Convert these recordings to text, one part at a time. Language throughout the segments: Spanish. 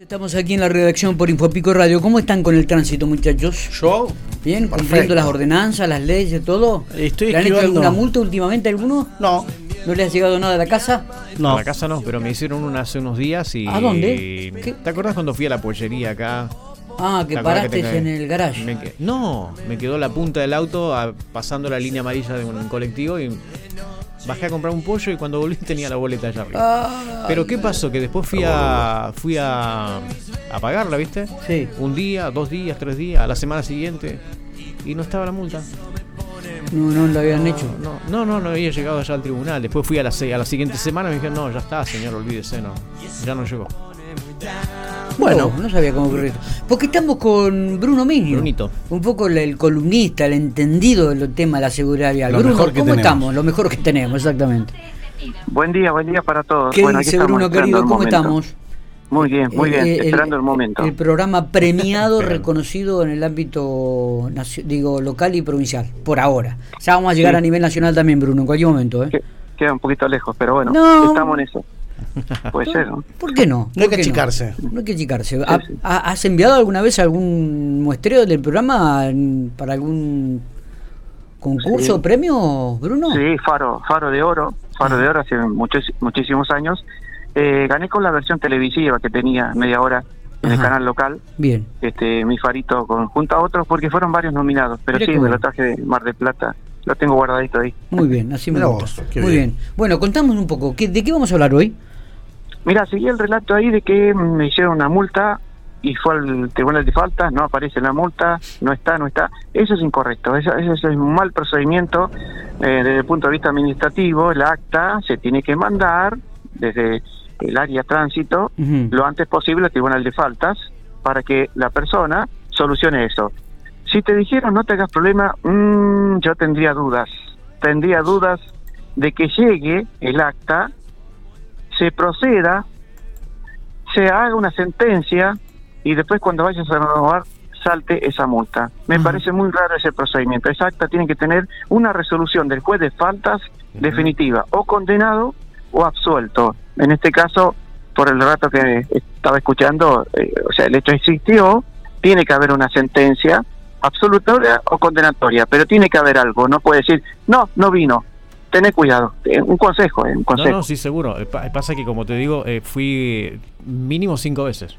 Estamos aquí en la redacción por Infopico Radio. ¿Cómo están con el tránsito, muchachos? Yo, ¿Bien? Perfecto. ¿Cumpliendo las ordenanzas, las leyes, todo? Estoy ¿Le han hecho alguna multa últimamente alguno? no, ¿No le ha llegado nada a la casa? no. A la casa no, pero me hicieron una hace unos días y... ¿A dónde? ¿Qué? ¿Te acuerdas cuando fui a la pollería acá? Ah, que ¿Te acuerdas paraste te- en el garage. me no, me quedó la punta del auto a- pasando la línea amarilla de un colectivo y bajé a comprar un pollo y cuando volví tenía la boleta allá arriba. Ah, Pero ¿qué pasó? Que después fui a fui a, a pagarla, ¿viste? Sí. Un día, dos días, tres días, a la semana siguiente y no estaba la multa. No, no lo habían hecho. No, no, no, no había llegado allá al tribunal. Después fui a la, se- a la siguiente semana y me dijeron, no, ya está, señor, olvídese, no. Ya no llegó. Bueno, no, sabía cómo ocurrir. Porque estamos con Bruno Mignio. Brunito. Un poco el, el columnista, el entendido del tema de la seguridad vial. Lo Bruno, mejor que ¿cómo tenemos. estamos? Lo mejor que tenemos, exactamente. Buen día, buen día para todos. ¿Qué Bueno, dice estamos Bruno, querido? ¿Cómo estamos? Muy bien, muy bien, Eh, esperando el, momento. El programa premiado, reconocido en el ámbito digo local y provincial, por ahora. Ya vamos a llegar Sí. a nivel nacional también, Bruno, en cualquier momento. ¿eh? Que- Queda un poquito lejos, pero bueno, No. estamos en eso. Puede ser, ¿no? ¿Por qué no? No hay ¿Por que achicarse. No? hay que achicarse. ¿Ha- sí. ha- ¿Has enviado alguna vez algún muestreo del programa para algún concurso Sí. o premio, Bruno? Sí, Faro, Faro de Oro, Faro de Oro hace muchos, muchísimos años. Eh, gané con la versión televisiva que tenía media hora en el canal local, Bien. este mi farito con, junto a otros, porque fueron varios nominados. Pero Mira sí, me bueno. lo traje de Mar del Plata, lo tengo guardadito ahí. Muy bien, así me gusta. Muy bien. bien. Bueno, contamos un poco. ¿qué- ¿De qué vamos a hablar hoy? Mira, seguí el relato ahí de que me hicieron una multa y fue al tribunal de faltas, no aparece la multa, no está, no está. Eso es incorrecto, eso, eso es un mal procedimiento eh, desde el punto de vista administrativo. El acta se tiene que mandar desde el área tránsito lo antes posible al tribunal de faltas para que la persona solucione eso. Si te dijeron no te hagas problema, mm, yo tendría dudas, tendría dudas de que llegue el acta, se proceda, se haga una sentencia y después cuando vayas a renovar salte esa multa. Me parece muy raro ese procedimiento. Esa acta tiene que tener una resolución del juez de faltas definitiva, o condenado o absuelto. En este caso, por el rato que estaba escuchando, eh, o sea, el hecho existió, tiene que haber una sentencia absolutoria o condenatoria, pero tiene que haber algo. No puede decir, no, no vino. Tené cuidado. Eh, Un consejo, eh, un No, consejo. no, sí, seguro. Eh, pa- Pasa que, como te digo, eh, fui mínimo cinco veces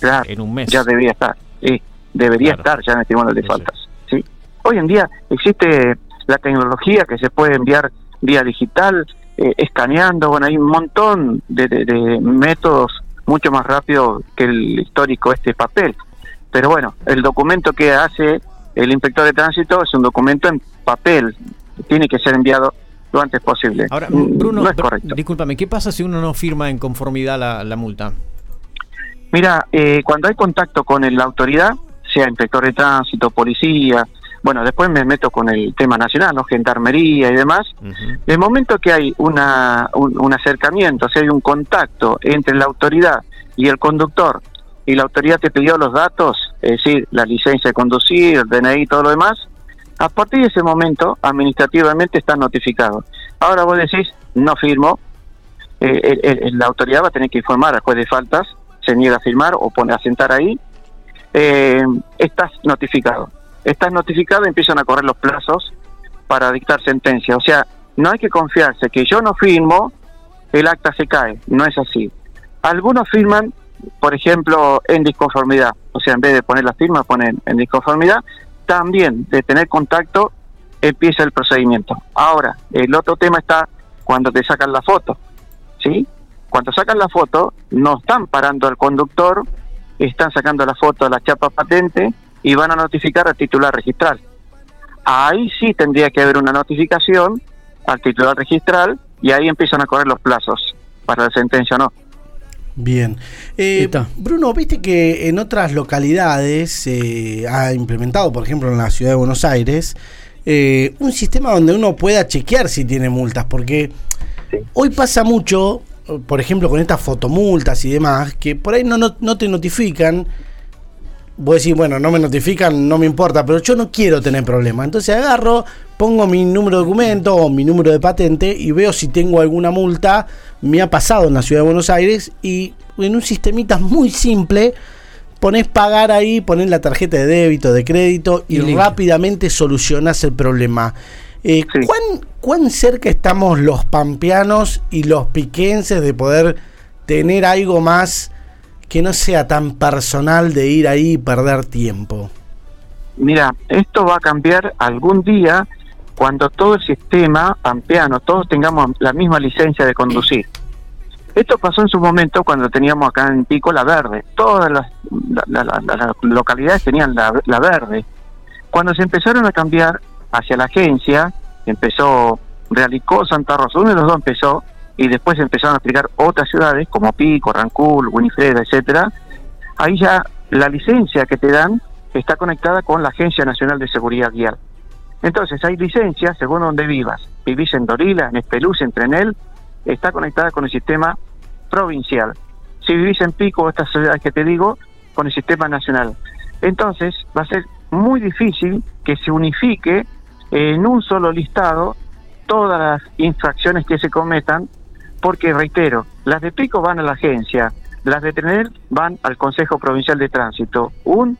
Claro, en un mes. ya debería estar. Sí, debería Claro. estar ya en el tribunal de faltas. Sí. Hoy en día existe la tecnología que se puede enviar vía digital, eh, escaneando, bueno, hay un montón de, de- de métodos mucho más rápido que el histórico este papel. Pero bueno, el documento que hace el inspector de tránsito es un documento en papel, tiene que ser enviado lo antes posible. Ahora, Mm, Bruno, no es Br- correcto. discúlpame, ¿qué pasa si uno no firma en conformidad la, la multa? Mira, eh, cuando hay contacto con el- la autoridad, sea inspector de tránsito, policía, bueno, después me meto con el tema nacional, ¿no? gendarmería y demás. Ujú. El momento que hay una, un, un acercamiento, si hay un contacto entre la autoridad y el conductor, y la autoridad te pidió los datos, es decir, la licencia de conducir, el DNI y todo lo demás, a partir de ese momento, administrativamente estás notificado. Ahora vos decís, no firmo, eh, la autoridad va a tener que informar al juez de faltas, se niega a firmar o pone a sentar ahí, eh, estás notificado. Estás notificado y empiezan a correr los plazos para dictar sentencia. O sea, no hay que confiarse que yo no firmo, el acta se cae. No es así. Algunos firman, por ejemplo, en disconformidad. O sea, en vez de poner la firma, ponen en disconformidad. También de tener contacto, empieza el procedimiento. Ahora, el otro tema está cuando te sacan la foto. ¿Sí? Cuando sacan la foto, no están parando al conductor, están sacando la foto de la chapa patente y van a notificar al titular registral. Ahí sí tendría que haber una notificación al titular registral y ahí empiezan a correr los plazos para la sentencia o no. Bien. Eh. Bruno, viste que en otras localidades se ha implementado, por ejemplo en la ciudad de Buenos Aires, eh, un sistema donde uno pueda chequear si tiene multas, porque Sí. hoy pasa mucho, por ejemplo con estas fotomultas y demás, que por ahí no, no, no te notifican vos decís, bueno, no me notifican, no me importa, pero yo no quiero tener problemas. Entonces agarro, pongo mi número de documento o mi número de patente y veo si tengo alguna multa. Me ha pasado en la ciudad de Buenos Aires y en un sistemita muy simple pones pagar ahí, pones la tarjeta de débito, de crédito y, rápidamente solucionas el problema. Eh, Sí. ¿cuán, cuán cerca estamos los pampeanos y los piquenses de poder tener algo más que no sea tan personal de ir ahí y perder tiempo? Mira, esto va a cambiar algún día cuando todo el sistema pampeano, todos tengamos la misma licencia de conducir. Esto pasó en su momento cuando teníamos acá en Pico la verde. Todas las, la- localidades tenían la, la verde. Cuando se empezaron a cambiar hacia la agencia, empezó Realicó, Santa Rosa, uno de los dos empezó, y después empezaron a aplicar otras ciudades como Pico, Rancul, Winifreda, etcétera. Ahí ya la licencia que te dan está conectada con la Agencia Nacional de Seguridad Vial. Entonces hay licencias según donde vivas. Vivís en Dorila, en Espeluz, en Trenel, está conectada con el sistema provincial. Si vivís en Pico, estas ciudades que te digo, con el sistema nacional. Entonces va a ser muy difícil que se unifique en un solo listado todas las infracciones que se cometan, porque reitero, las de Pico van a la agencia, las de Trenel van al Consejo Provincial de Tránsito. Un,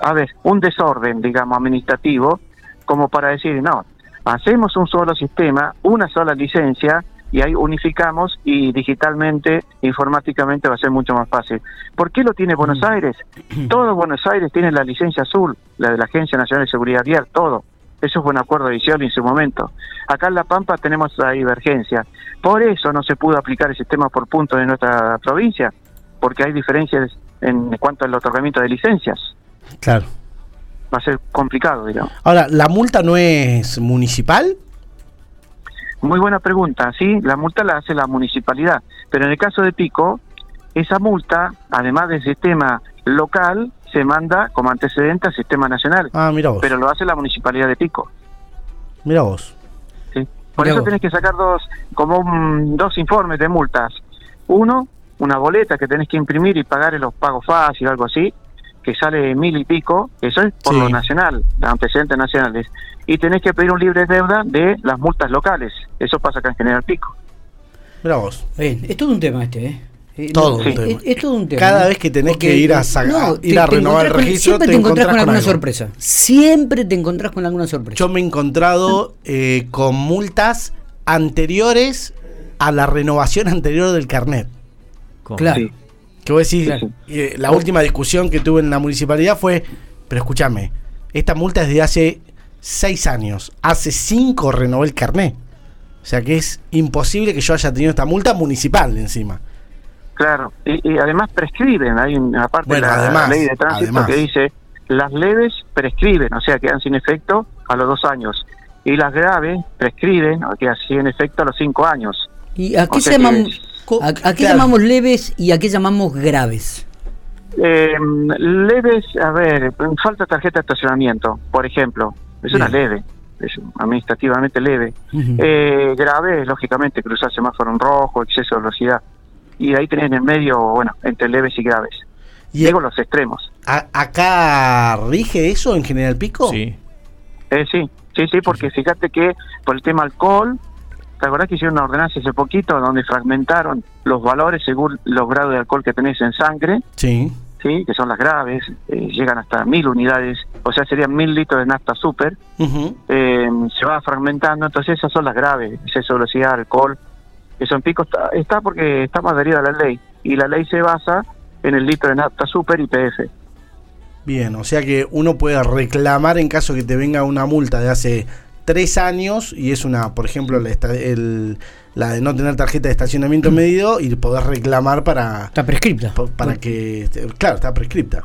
a ver, un desorden, digamos, administrativo, como para decir, no, hacemos un solo sistema, una sola licencia, y ahí unificamos y digitalmente, informáticamente va a ser mucho más fácil. ¿Por qué lo tiene Buenos Aires? Todo Buenos Aires tiene la licencia azul, la de la Agencia Nacional de Seguridad Vial, todo. Eso fue un acuerdo de Visión en su momento. Acá en La Pampa tenemos la divergencia. Por eso no se pudo aplicar el sistema por puntos en nuestra provincia, porque hay diferencias en cuanto al otorgamiento de licencias. Claro. Va a ser complicado, digamos. Ahora, ¿la multa no es municipal? Muy buena pregunta, sí, la multa la hace la municipalidad, pero en el caso de Pico, esa multa, además del sistema local, se manda como antecedente al sistema nacional, Ah, mira vos. pero lo hace la municipalidad de Pico. Mira vos. ¿sí? Por Mirá eso vos. tenés que sacar dos, como un- dos informes de multas. Uno, una boleta que tenés que imprimir y pagar en los pagos fácil, algo así, que sale mil y pico, eso es por Sí. lo nacional, los antecedentes nacionales. Y tenés que pedir un libre deuda de las multas locales. Eso pasa acá en General Pico. Mira vos. Bien, es todo un tema este, ¿eh? Eh, Todo un es, tema. es- es todo un tema. Cada ¿eh? vez que tenés Porque, que ir a eh, sa- no, ir te- a renovar el registro, Siempre te te encontrás con encontrás con alguna algo. sorpresa. Siempre te encontrás con alguna sorpresa. Yo me he encontrado eh, con multas anteriores a la renovación anterior del carnet. Claro. Sí. Que vos decís, Claro. eh, la última discusión que tuve en la municipalidad fue, pero escúchame, esta multa es de hace seis años. Hace cinco renové el carnet. O sea que es imposible que yo haya tenido esta multa municipal encima. Claro, y, y además prescriben, hay una parte Bueno, de la además, ley de tránsito además. que dice, las leves prescriben, o sea, quedan sin efecto a los dos años, y las graves prescriben, o quedan sin efecto a los cinco años. ¿Y a qué, O sea que- llamamos, a, a qué Claro. llamamos leves y a qué llamamos graves? Eh, leves, a ver, falta tarjeta de estacionamiento, por ejemplo, es una leve, es administrativamente leve. Ujú. Eh, grave, lógicamente, cruzar semáforo en rojo, exceso de velocidad, y ahí tenés en el medio, bueno, entre leves y graves. ¿Y Digo los extremos. a- acá rige eso en General Pico? Sí. Eh, sí, sí, sí, porque fíjate que por el tema alcohol, ¿te acordás que hicieron una ordenanza hace poquito donde fragmentaron los valores según los grados de alcohol que tenés en sangre, Sí. sí, que son las graves, eh, llegan hasta mil unidades, o sea, serían mil litros de nafta super, eh, se va fragmentando, entonces esas son las graves, exceso de velocidad, alcohol, eso en pico está, está porque está más adherida a la ley, y la ley se basa en el litro de nafta super y PF. Bien, o sea que uno puede reclamar en caso que te venga una multa de hace tres años y es una, por ejemplo, la, esta- el- la de no tener tarjeta de estacionamiento medido y poder reclamar para, Está prescripta. pa- para que, este, claro, está prescripta.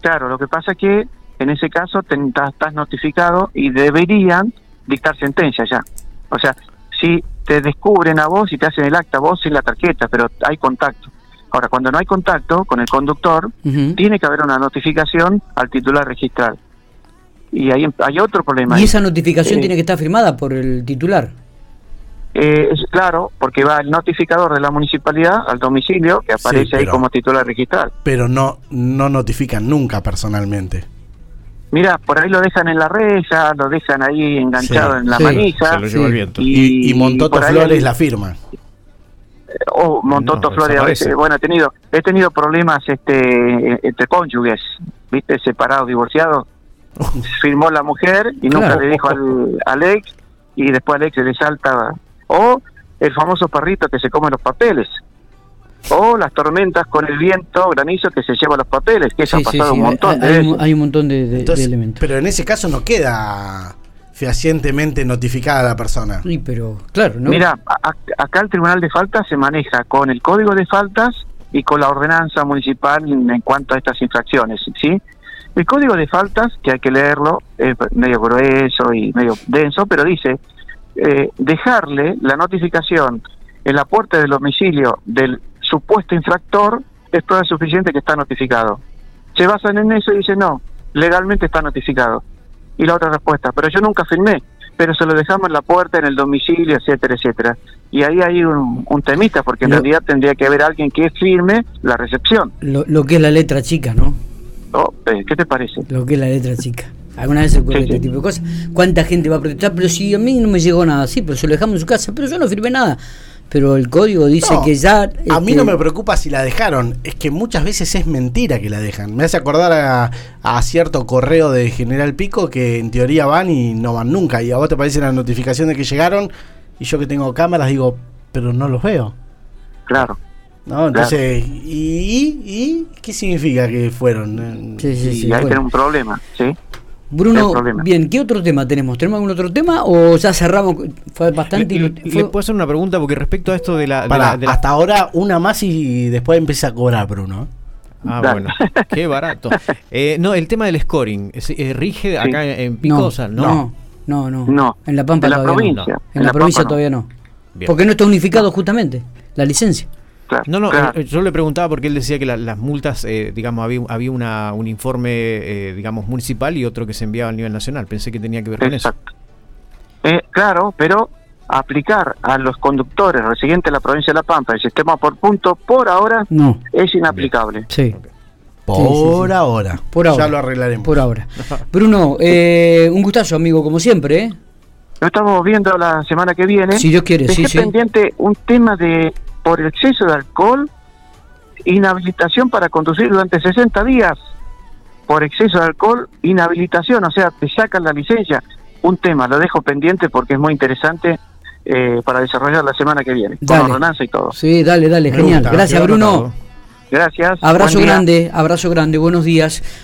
Claro, lo que pasa es que en ese caso te- estás notificado y deberían dictar sentencia ya. O sea, si te descubren a vos y te hacen el acta, vos sin la tarjeta, pero hay contacto. Ahora, cuando no hay contacto con el conductor, tiene que haber una notificación al titular registral. Y ahí em- hay otro problema. Y ahí. esa notificación Eh, tiene que estar firmada por el titular. Eh, es claro, porque va el notificador de la municipalidad al domicilio que aparece ahí pero- como titular registral. Pero no, no notifican nunca personalmente. Mira, por ahí lo dejan en la reja, lo dejan ahí enganchado Sí, en la sí, manija. Se lo lleva sí. el viento. Y, y Montoto Flores la firma. o Montoto No, Flores a veces, bueno, he tenido, he tenido problemas este entre cónyuges, viste, separados, divorciados. Firmó la mujer y nunca Claro. le dijo al, al ex y después al ex le salta. O el famoso perrito que se come los papeles. O las tormentas con el viento, granizo que se lleva los papeles, que eso Sí, ha pasado sí, un montón hay, de hay un- veces. hay un montón de, de- de Entonces, elementos. pero en ese caso no queda fehacientemente notificada la persona. Sí, pero claro, ¿no? Mira, a- acá el Tribunal de Faltas se maneja con el Código de Faltas y con la ordenanza municipal en, en cuanto a estas infracciones, ¿sí? El Código de Faltas, que hay que leerlo, es medio grueso y medio denso, pero dice eh, dejarle la notificación en la puerta del domicilio del supuesto infractor es prueba suficiente que está notificado. Se basan en eso y dicen, no, legalmente está notificado. Y la otra respuesta, pero yo nunca firmé, pero se lo dejamos en la puerta, en el domicilio, etcétera, etcétera. Y ahí hay un, un temita, porque en Lo- realidad tendría que haber alguien que firme la recepción. Lo, lo que es la letra chica, ¿no? Oh, eh, ¿Qué te parece? Lo que es la letra chica. ¿Alguna vez se ocurre Sí, este sí. tipo de cosas? ¿Cuánta gente va a protestar? Pero si a mí no me llegó nada, sí, pero se lo dejamos en su casa, pero yo no firmé nada. Pero el código dice No, que ya... A mí este, no me preocupa si la dejaron, es que muchas veces es mentira que la dejan. Me hace acordar a, a cierto correo de General Pico que en teoría van y no van nunca. Y a vos te aparece la notificación de que llegaron y yo que tengo cámaras digo, pero no los veo. Claro. ¿No? Entonces, ¿y, ¿y qué significa que fueron? Sí, sí, y sí. ahí bueno. tenemos un problema, ¿sí? Bruno, bien, ¿qué otro tema tenemos? ¿Tenemos algún otro tema o ya cerramos? Fue bastante... Le, ilu- le fue- puedo hacer una pregunta porque respecto a esto de la. de Para, la- de la- hasta ahora una más y después empieza a cobrar Bruno. Ah, Dale. bueno, qué barato. Eh, no, el tema del scoring. ¿es- eh, ¿Rige acá en, en no, Picosa? no, no, no, No. En La Pampa En la todavía provincia. no. En, En la, La provincia todavía no. Bien. Porque no está unificado justamente la licencia. Claro, No, no, claro. eh, yo le preguntaba porque él decía que la- las multas, eh, digamos, había, había una, un informe, eh, digamos, municipal y otro que se enviaba a nivel nacional. Pensé que tenía que ver con eso. Exacto. Eh, claro, pero aplicar a los conductores residentes de la provincia de La Pampa el sistema por punto por ahora No, es inaplicable. sí. Por Sí, sí, sí. ahora. Por ahora. Ya lo arreglaremos. Por ahora. Bruno, eh, un gustazo, amigo, como siempre, ¿eh? Lo estamos viendo la semana que viene. Si Dios quiere, Dejé sí, sí. pendiente un tema de por exceso de alcohol, inhabilitación para conducir durante 60 días. Por exceso de alcohol, inhabilitación, o sea, te sacan la licencia. Un tema, lo dejo pendiente porque es muy interesante eh, para desarrollar la semana que viene, Dale. con ordenanza y todo. Sí, dale, dale, Me genial. gusta, Gracias, Bruno. Gracias. Abrazo grande, abrazo grande, buenos días.